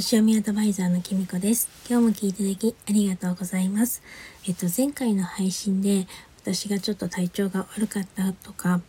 星読みアドバイザーのきみこです。今日も聞いていただきありがとうございます。えっと、前回の配信で私がちょっと体調が悪かったとか、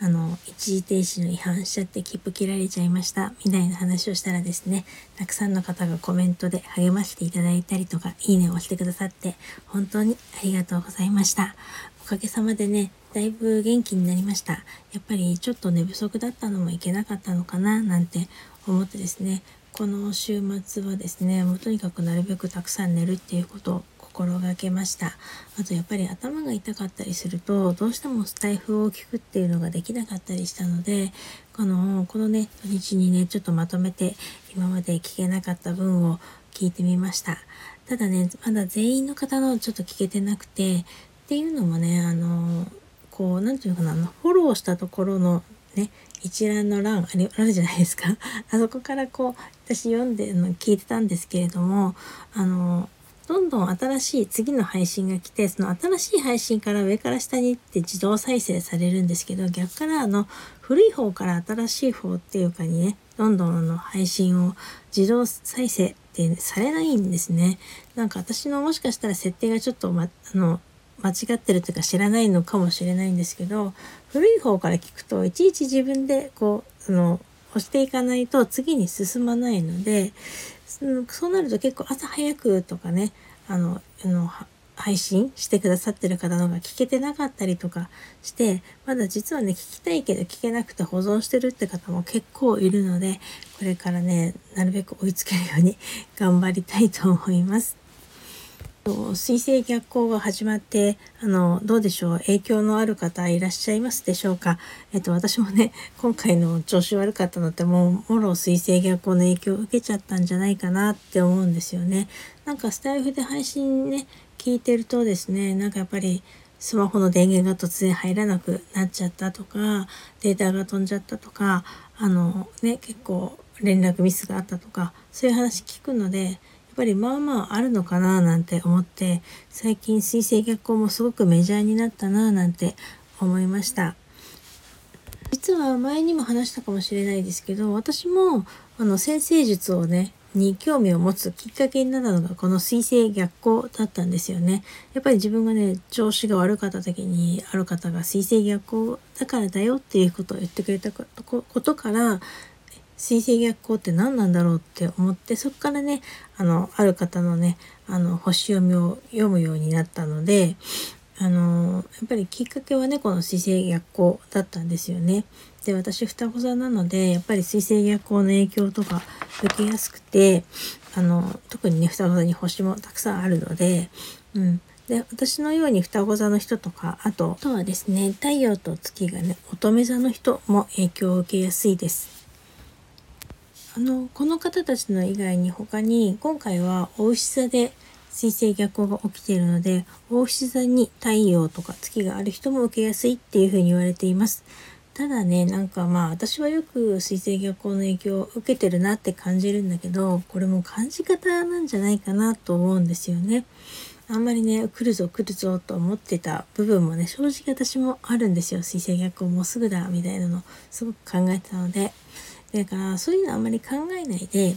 あの、一時停止の違反しちゃって切符切られちゃいましたみたいな話をしたらですね、たくさんの方がコメントで励ましていただいたりとか、いいねを押してくださって、本当にありがとうございました。おかげさまでね、だいぶ元気になりました。やっぱりちょっと寝不足だったのもいけなかったのかななんて思ってですね、この週末はですね、もうとにかくなるべくたくさん寝るっていうことを心がけました。あとやっぱり頭が痛かったりすると、どうしてもスタイフを聞くっていうのができなかったりしたので、この、このね、土日にね、ちょっとまとめて今まで聞けなかった分を聞いてみました。ただね、まだ全員の方のちょっと聞けてなくて、っていうのもね、あの、こう、なんていうのかな、フォローしたところのね、一覧の欄あるあるじゃないですか？あそこからこう、私読んでの聞いてたんですけれども、あの、どんどん新しい次の配信が来て、その新しい配信から上から下にって自動再生されるんですけど、逆からあの、古い方から新しい方っていうかにね、どんどんあの配信を自動再生ってされないんですね。なんか私のもしかしたら設定がちょっと、ま、あの、間違ってるというか知らないのかもしれないんですけど古い方から聞くといちいち自分でこうその押していかないと次に進まないのでそうなると結構朝早くとかねあのあの配信してくださってる方のが聞けてなかったりとかしてまだ実はね聞きたいけど聞けなくて保存してるって方も結構いるのでこれからねなるべく追いつけるように頑張りたいと思います。水星逆行が始まって、あの、どうでしょう影響のある方いらっしゃいますでしょうか？えっと、私もね、今回の調子悪かったのってもう、もろ水星逆行の影響を受けちゃったんじゃないかなって思うんですよね。なんかスタイフで配信ね、聞いてるとですね、なんかやっぱり、スマホの電源が突然入らなくなっちゃったとか、データが飛んじゃったとか、あのね、結構連絡ミスがあったとか、そういう話聞くので、ぱりまあまああるのかななんて思って最近水星逆行もすごくメジャーになったななんて思いました実は前にも話したかもしれないですけど私もあの先生術をねに興味を持つきっかけになったのがこの水星逆行だったんですよね。やっぱり自分がね調子が悪かった時にある方が水星逆行だからだよっていうことを言ってくれたことから水星逆行って何なんだろうって思ってそこからねあのある方のねあの星読みを読むようになったのであのやっぱりきっかけはねこの水星逆行だったんですよね。で私双子座なのでやっぱり水星逆行の影響とか受けやすくてあの特にね双子座に星もたくさんあるので、うん、で私のように双子座の人とかあとあとはですね太陽と月がね乙女座の人も影響を受けやすいです。あのこの方たちの以外に他に今回は大牛座で水星逆行が起きているので大牛座に太陽とか月がある人も受けやすいっていうふうに言われています。ただねなんかまあ私はよく水星逆行の影響を受けてるなって感じるんだけどこれも感じ方なんじゃないかなと思うんですよね。あんまりね来るぞ来るぞと思ってた部分もね正直私もあるんですよ水星逆行もうすぐだみたいなのすごく考えてたのでだからそういうのあんまり考えないで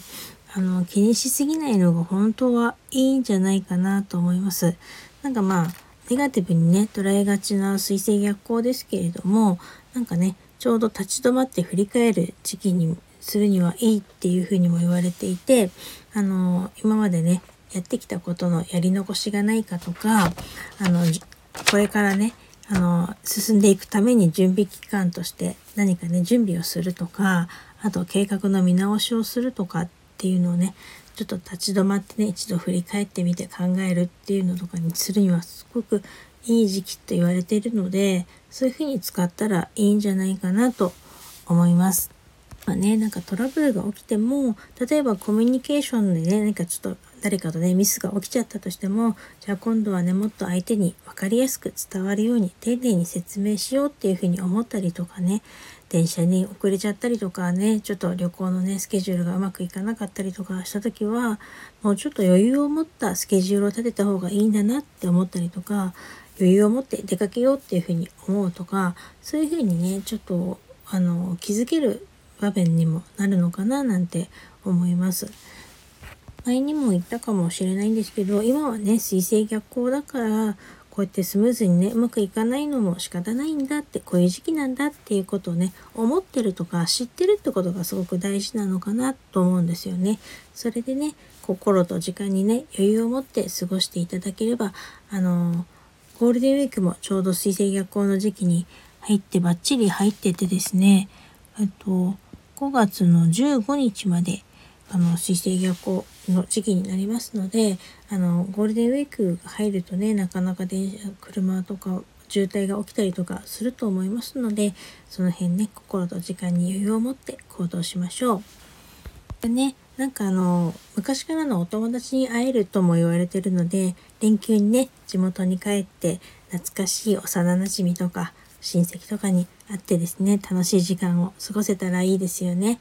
あの気にしすぎないのが本当はいいんじゃないかなと思います。なんかまあネガティブにね捉えがちな水星逆行ですけれどもなんかねちょうど立ち止まって振り返る時期にするにはいいっていうふうにも言われていてあの今までねやってきたことのやり残しがないかとかあのこれからねあの進んでいくために準備期間として何かね準備をするとかあと計画の見直しをするとかっていうのをねちょっと立ち止まってね一度振り返ってみて考えるっていうのとかにするにはすごくいい時期と言われているのでそういうふうに使ったらいいんじゃないかなと思います。まあね、なんかトラブルが起きても例えばコミュニケーションでね何かちょっと誰かとねミスが起きちゃったとしてもじゃあ今度はねもっと相手に分かりやすく伝わるように丁寧に説明しようっていうふうに思ったりとかね電車に遅れちゃったりとかねちょっと旅行のねスケジュールがうまくいかなかったりとかした時はもうちょっと余裕を持ったスケジュールを立てた方がいいんだなって思ったりとか余裕を持って出かけようっていうふうに思うとかそういうふうにねちょっとあの気づける場面にもなるのかななんて思います。前にも言ったかもしれないんですけど今はね水星逆行だからこうやってスムーズにねうまくいかないのも仕方ないんだってこういう時期なんだっていうことをね思ってるとか知ってるってことがすごく大事なのかなと思うんですよね。それでね心と時間にね余裕を持って過ごしていただければあのゴールデンウィークもちょうど水星逆行の時期に入ってバッチリ入っててですねえっと5月の15日まであの水星逆行の時期になりますのであのゴールデンウィークが入るとねなかなか電車車とか渋滞が起きたりとかすると思いますのでその辺ね心と時間に余裕を持って行動しましょう。でねなんかあの昔からのお友達に会えるとも言われてるので連休にね地元に帰って懐かしい幼なじみとか親戚とかに会ってですね楽しい時間を過ごせたらいいですよね。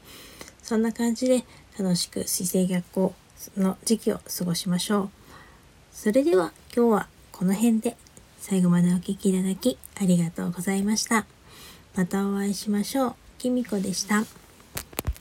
そんな感じで楽しく姿勢逆行の時期を過ごしましょう。それでは今日はこの辺で最後までお聴きいただきありがとうございました。またお会いしましょう。きみこでした。